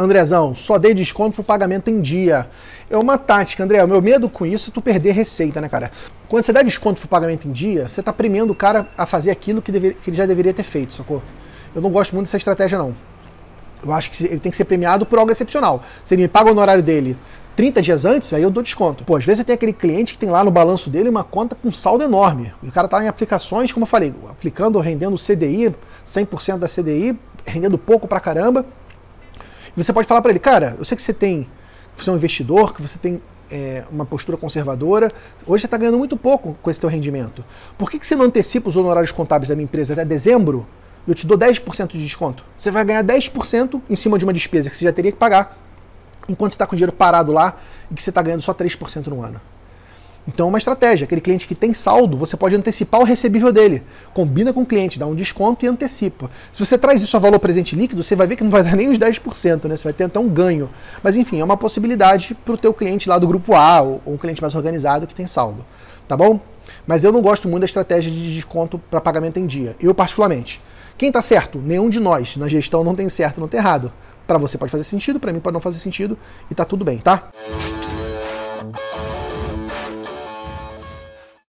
Andrezão, só dei desconto pro pagamento em dia. É uma tática, André. O meu medo com isso é tu perder receita, né, cara? Quando você dá desconto pro pagamento em dia, você tá premiando o cara a fazer aquilo que, que ele já deveria ter feito, sacou? Eu não gosto muito dessa estratégia, não. Eu acho que ele tem que ser premiado por algo excepcional. Se ele me paga o honorário dele 30 dias antes, aí eu dou desconto. Pô, às vezes você tem aquele cliente que tem lá no balanço dele uma conta com saldo enorme. O cara tá em aplicações, como eu falei, aplicando, rendendo CDI, 100% da CDI, rendendo pouco pra caramba. Você pode falar para ele, cara, eu sei que você tem, que você é um investidor, que você tem é, uma postura conservadora, hoje você está ganhando muito pouco com esse teu rendimento. Por que, que você não antecipa os honorários contábeis da minha empresa até dezembro? Eu te dou 10% de desconto. Você vai ganhar 10% em cima de uma despesa que você já teria que pagar, enquanto você está com o dinheiro parado lá e que você está ganhando só 3% no ano. Então é uma estratégia. Aquele cliente que tem saldo, você pode antecipar o recebível dele. Combina com o cliente, dá um desconto e antecipa. Se você traz isso a valor presente líquido, você vai ver que não vai dar nem os 10%, né? Você vai ter até um ganho. Mas enfim, é uma possibilidade para o teu cliente lá do grupo A ou, ou um cliente mais organizado que tem saldo. Tá bom? Mas eu não gosto muito da estratégia de desconto para pagamento em dia. Eu particularmente. Quem está certo? Nenhum de nós. Na gestão não tem certo, não tem errado. Para você pode fazer sentido, para mim pode não fazer sentido e tá tudo bem, tá?